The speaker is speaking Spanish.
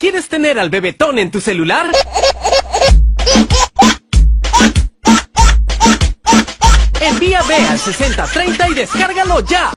¿Quieres tener al bebetón en tu celular? Envía B al 6030 y descárgalo ya.